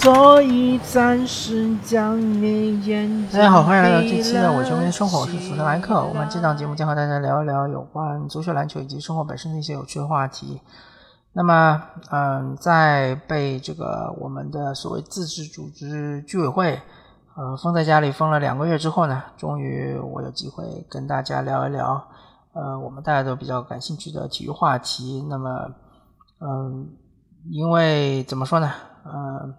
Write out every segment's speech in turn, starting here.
所以暂时将你眼大家好，欢迎来到这期的《我球迷生活》，我是福特莱克。我们这档节目将和大家聊一聊有关足球、篮球以及生活本身的一些有趣的话题。那么，嗯，在被这个我们的所谓自治组织居委会呃封在家里封了两个月之后呢，终于我有机会跟大家聊一聊，呃，我们大家都比较感兴趣的体育话题。那么，嗯，因为怎么说呢，嗯。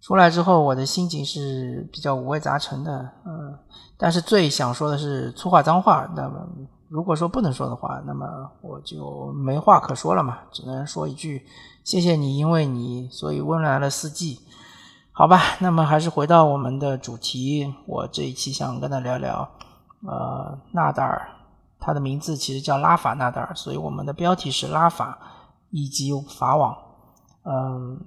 出来之后，我的心情是比较五味杂陈的，嗯，但是最想说的是粗话脏话。那么，如果说不能说的话，那么我就没话可说了嘛，只能说一句谢谢你，因为你，所以温暖了四季。好吧，那么还是回到我们的主题，我这一期想跟他聊聊，呃，纳达尔，他的名字其实叫拉法纳达尔，所以我们的标题是拉法以及法网，嗯。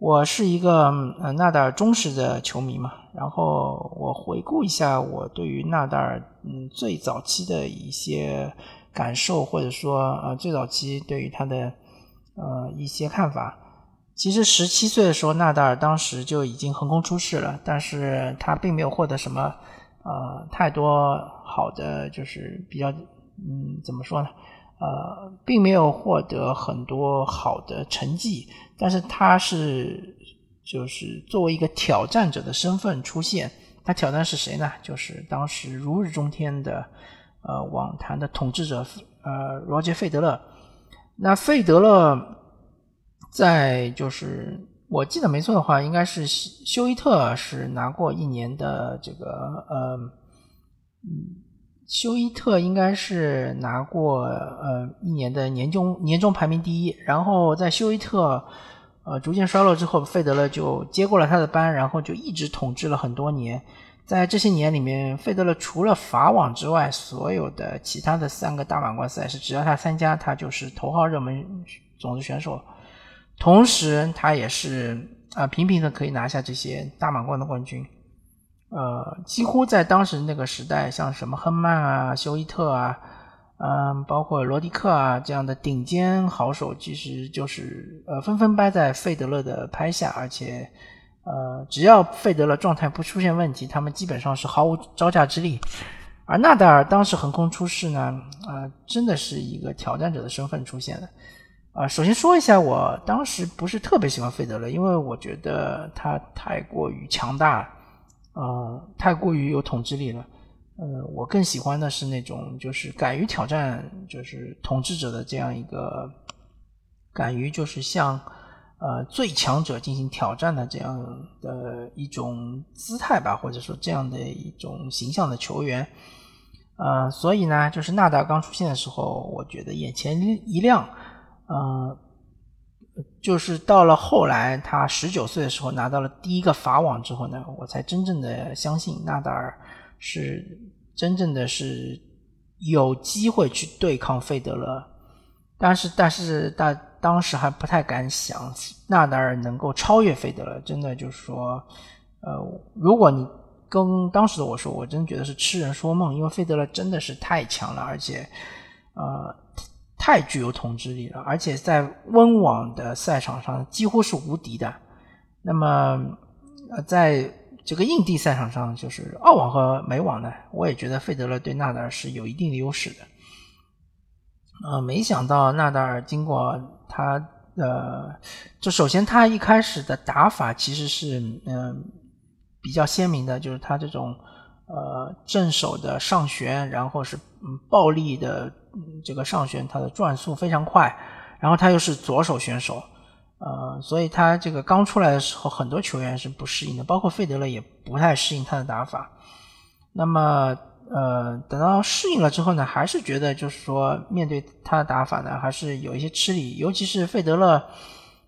我是一个呃纳达尔忠实的球迷嘛，然后我回顾一下我对于纳达尔嗯最早期的一些感受，或者说呃最早期对于他的呃一些看法。其实十七岁的时候，纳达尔当时就已经横空出世了，但是他并没有获得什么呃太多好的，就是比较嗯怎么说呢？呃，并没有获得很多好的成绩，但是他是就是作为一个挑战者的身份出现。他挑战是谁呢？就是当时如日中天的呃网坛的统治者呃罗杰费德勒。那费德勒在就是我记得没错的话，应该是休伊特是拿过一年的这个呃嗯。休伊特应该是拿过呃一年的年终年终排名第一，然后在休伊特呃逐渐衰落之后，费德勒就接过了他的班，然后就一直统治了很多年。在这些年里面，费德勒除了法网之外，所有的其他的三个大满贯赛事，只要他参加，他就是头号热门种子选手。同时，他也是啊频频的可以拿下这些大满贯的冠军。呃，几乎在当时那个时代，像什么亨曼啊、休伊特啊，嗯，包括罗迪克啊这样的顶尖好手，其实就是呃纷纷掰在费德勒的拍下，而且呃，只要费德勒状态不出现问题，他们基本上是毫无招架之力。而纳达尔当时横空出世呢，啊，真的是一个挑战者的身份出现的。啊，首先说一下，我当时不是特别喜欢费德勒，因为我觉得他太过于强大。呃，太过于有统治力了。呃，我更喜欢的是那种，就是敢于挑战，就是统治者的这样一个，敢于就是向呃最强者进行挑战的这样的一种姿态吧，或者说这样的一种形象的球员。呃，所以呢，就是纳达刚出现的时候，我觉得眼前一亮。呃。就是到了后来，他十九岁的时候拿到了第一个法网之后呢，我才真正的相信纳达尔是真正的是有机会去对抗费德勒。但是，但是大当时还不太敢想纳达尔能够超越费德勒。真的就是说，呃，如果你跟当时的我说，我真觉得是痴人说梦，因为费德勒真的是太强了，而且，呃。太具有统治力了，而且在温网的赛场上几乎是无敌的。那么，呃，在这个硬地赛场上，就是澳网和美网呢，我也觉得费德勒对纳达尔是有一定的优势的。呃，没想到纳达尔经过他呃，就首先他一开始的打法其实是嗯比较鲜明的，就是他这种呃正手的上旋，然后是嗯暴力的。这个上旋他的转速非常快，然后他又是左手选手，呃，所以他这个刚出来的时候，很多球员是不适应的，包括费德勒也不太适应他的打法。那么，呃，等到适应了之后呢，还是觉得就是说面对他的打法呢，还是有一些吃力。尤其是费德勒，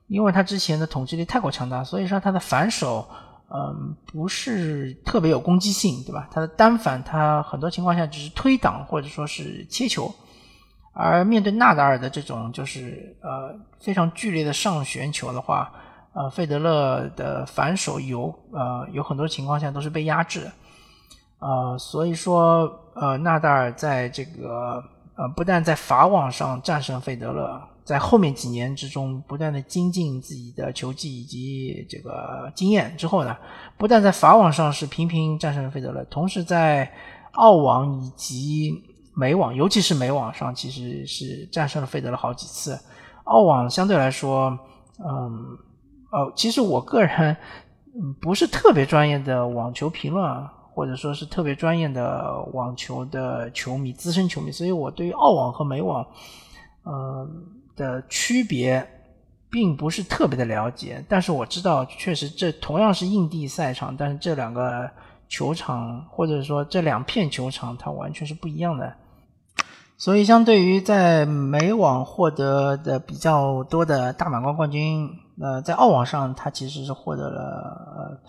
因为他之前的统治力太过强大，所以说他的反手，嗯，不是特别有攻击性，对吧？他的单反，他很多情况下只是推挡或者说是切球。而面对纳达尔的这种就是呃非常剧烈的上旋球的话，呃，费德勒的反手有呃有很多情况下都是被压制的，呃，所以说呃纳达尔在这个呃不但在法网上战胜费德勒，在后面几年之中不断的精进自己的球技以及这个经验之后呢，不但在法网上是频频战胜了费德勒，同时在澳网以及美网，尤其是美网上，其实是战胜了费德勒好几次。澳网相对来说，嗯，哦，其实我个人不是特别专业的网球评论。或者说是特别专业的网球的球迷、资深球迷，所以我对于澳网和美网，嗯的区别并不是特别的了解。但是我知道，确实这同样是硬地赛场，但是这两个球场或者说这两片球场，它完全是不一样的。所以，相对于在美网获得的比较多的大满贯冠军，呃，在澳网上，他其实是获得了。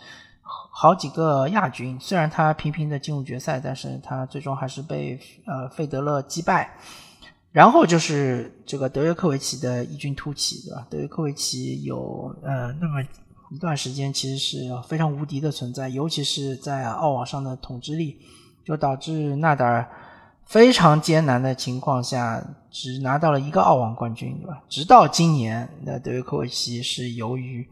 好几个亚军，虽然他频频的进入决赛，但是他最终还是被呃费德勒击败。然后就是这个德约科维奇的异军突起，对吧？德约科维奇有呃那么一段时间其实是非常无敌的存在，尤其是在澳网上的统治力，就导致纳达尔非常艰难的情况下只拿到了一个澳网冠军，对吧？直到今年，那德约科维奇是由于。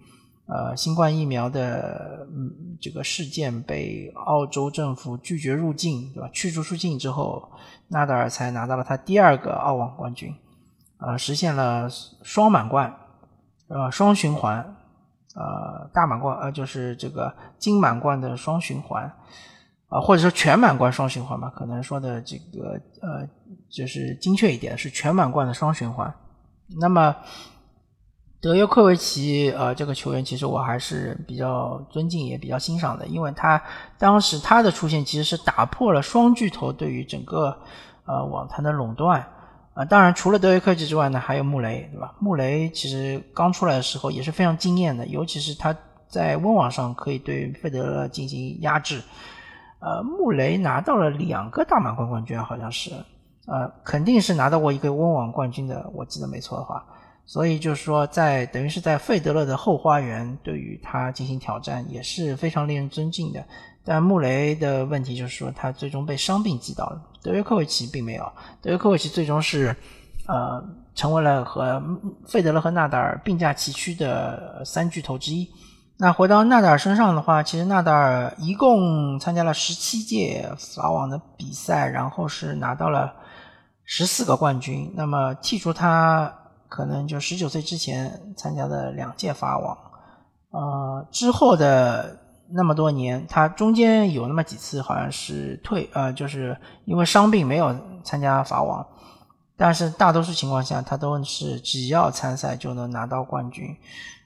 呃，新冠疫苗的嗯这个事件被澳洲政府拒绝入境，对吧？驱逐出境之后，纳达尔才拿到了他第二个澳网冠军，呃，实现了双满贯，呃，双循环，呃，大满贯，呃，就是这个金满贯的双循环，啊，或者说全满贯双循环吧，可能说的这个呃，就是精确一点是全满贯的双循环，那么。德约科维奇，呃，这个球员其实我还是比较尊敬，也比较欣赏的，因为他当时他的出现其实是打破了双巨头对于整个呃网坛的垄断啊。当然，除了德约科维奇之外呢，还有穆雷，对吧？穆雷其实刚出来的时候也是非常惊艳的，尤其是他在温网上可以对费德勒进行压制。呃，穆雷拿到了两个大满贯冠军，好像是，呃，肯定是拿到过一个温网冠军的，我记得没错的话。所以就是说，在等于是在费德勒的后花园，对于他进行挑战也是非常令人尊敬的。但穆雷的问题就是说，他最终被伤病击倒了。德约科维奇并没有，德约科维奇最终是呃成为了和费德勒和纳达尔并驾齐驱的三巨头之一。那回到纳达尔身上的话，其实纳达尔一共参加了十七届法网的比赛，然后是拿到了十四个冠军。那么剔除他。可能就十九岁之前参加的两届法网，呃，之后的那么多年，他中间有那么几次好像是退，呃，就是因为伤病没有参加法网，但是大多数情况下他都是只要参赛就能拿到冠军。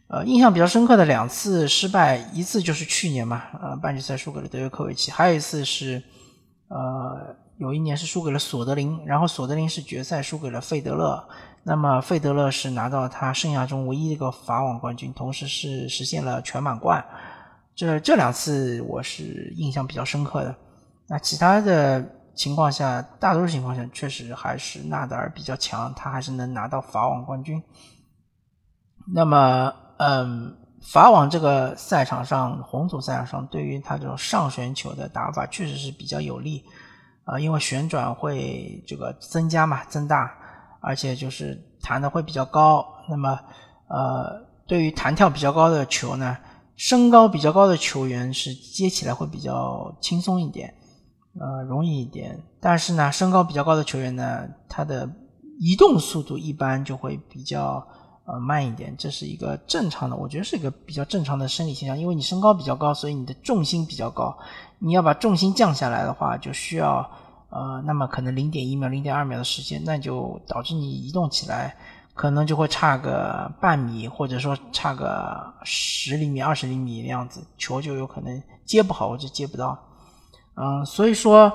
呃，印象比较深刻的两次失败，一次就是去年嘛，呃，半决赛输给了德约科维奇，还有一次是，呃，有一年是输给了索德林，然后索德林是决赛输给了费德勒。那么费德勒是拿到他生涯中唯一一个法网冠军，同时是实现了全满贯。这这两次我是印象比较深刻的。那其他的情况下，大多数情况下确实还是纳达尔比较强，他还是能拿到法网冠军。那么，嗯，法网这个赛场上，红土赛场上，对于他这种上旋球的打法确实是比较有利啊，因为旋转会这个增加嘛，增大。而且就是弹的会比较高，那么呃，对于弹跳比较高的球呢，身高比较高的球员是接起来会比较轻松一点，呃，容易一点。但是呢，身高比较高的球员呢，他的移动速度一般就会比较呃慢一点，这是一个正常的，我觉得是一个比较正常的生理现象。因为你身高比较高，所以你的重心比较高，你要把重心降下来的话，就需要。呃，那么可能零点一秒、零点二秒的时间，那就导致你移动起来可能就会差个半米，或者说差个十厘米、二十厘米的样子，球就有可能接不好或者接不到。嗯，所以说，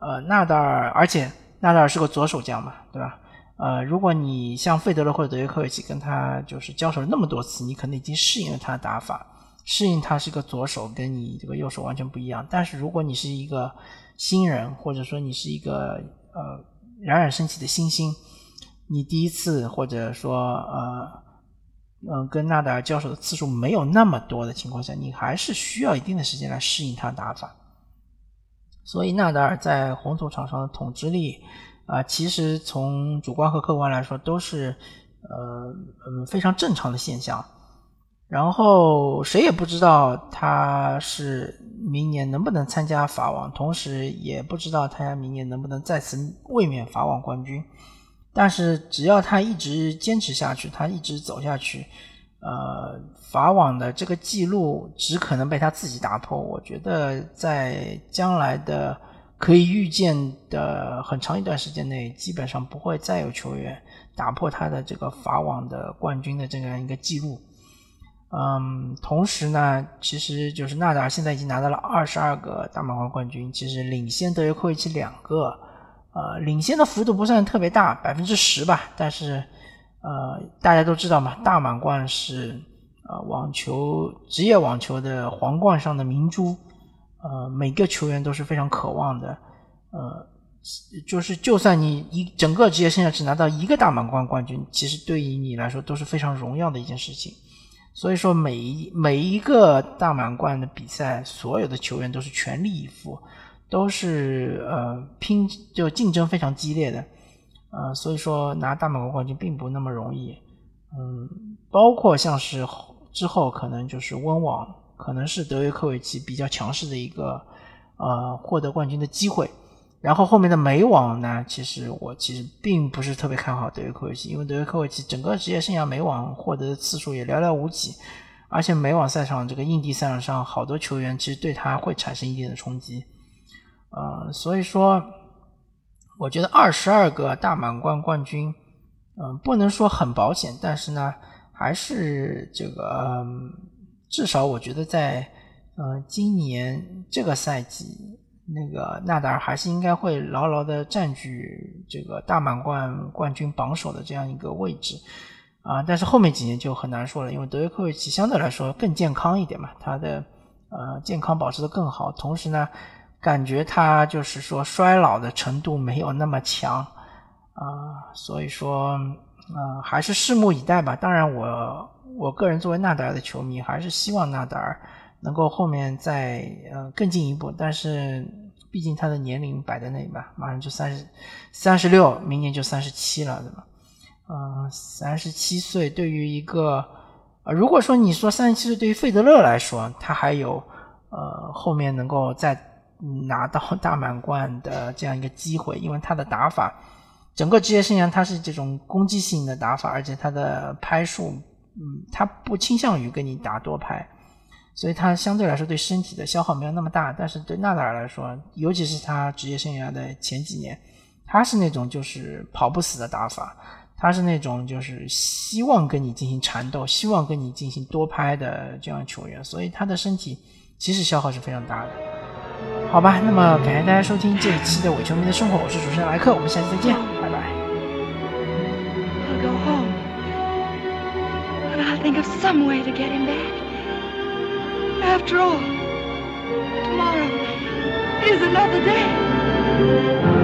呃，纳达尔，而且纳达尔是个左手将嘛，对吧？呃，如果你像费德勒或者德约科维奇跟他就是交手了那么多次，你可能已经适应了他的打法，适应他是个左手，跟你这个右手完全不一样。但是如果你是一个新人，或者说你是一个呃冉冉升起的新星，你第一次或者说呃嗯跟纳达尔交手的次数没有那么多的情况下，你还是需要一定的时间来适应他的打法。所以纳达尔在红土场上的统治力啊，其实从主观和客观来说都是呃嗯非常正常的现象。然后谁也不知道他是明年能不能参加法网，同时也不知道他明年能不能再次卫冕法网冠军。但是只要他一直坚持下去，他一直走下去，呃，法网的这个记录只可能被他自己打破。我觉得在将来的可以预见的很长一段时间内，基本上不会再有球员打破他的这个法网的冠军的这样一个记录。嗯，同时呢，其实就是纳达尔现在已经拿到了二十二个大满贯冠军，其实领先德约科维奇两个，呃，领先的幅度不算特别大，百分之十吧。但是，呃，大家都知道嘛，大满贯是呃网球职业网球的皇冠上的明珠，呃，每个球员都是非常渴望的，呃，就是就算你一整个职业生涯只拿到一个大满贯冠军，其实对于你来说都是非常荣耀的一件事情。所以说，每一每一个大满贯的比赛，所有的球员都是全力以赴，都是呃拼就竞争非常激烈的，呃，所以说拿大满贯冠军并不那么容易，嗯，包括像是之后可能就是温网，可能是德约科维奇比较强势的一个呃获得冠军的机会。然后后面的美网呢，其实我其实并不是特别看好德约科维奇，因为德约科维奇整个职业生涯美网获得的次数也寥寥无几，而且美网赛场这个硬地赛场上好多球员其实对他会产生一定的冲击，呃，所以说我觉得二十二个大满贯冠军，嗯，不能说很保险，但是呢，还是这个至少我觉得在呃今年这个赛季。那个纳达尔还是应该会牢牢的占据这个大满贯冠军榜首的这样一个位置啊，但是后面几年就很难说了，因为德约科维奇相对来说更健康一点嘛，他的呃健康保持的更好，同时呢，感觉他就是说衰老的程度没有那么强啊，所以说呃还是拭目以待吧。当然，我我个人作为纳达尔的球迷，还是希望纳达尔。能够后面再呃更进一步，但是毕竟他的年龄摆在那里吧，马上就三十三十六，明年就三十七了，对吧？嗯，三十七岁对于一个呃，如果说你说三十七岁对于费德勒来说，他还有呃后面能够再拿到大满贯的这样一个机会，因为他的打法，整个职业生涯他是这种攻击性的打法，而且他的拍数，嗯，他不倾向于跟你打多拍。所以他相对来说对身体的消耗没有那么大，但是对纳达尔来说，尤其是他职业生涯的前几年，他是那种就是跑不死的打法，他是那种就是希望跟你进行缠斗，希望跟你进行多拍的这样球员，所以他的身体其实消耗是非常大的。好吧，那么感谢大家收听这一期的伪球迷的生活，我是主持人莱克，我们下期再见，拜拜。After all, tomorrow is another day.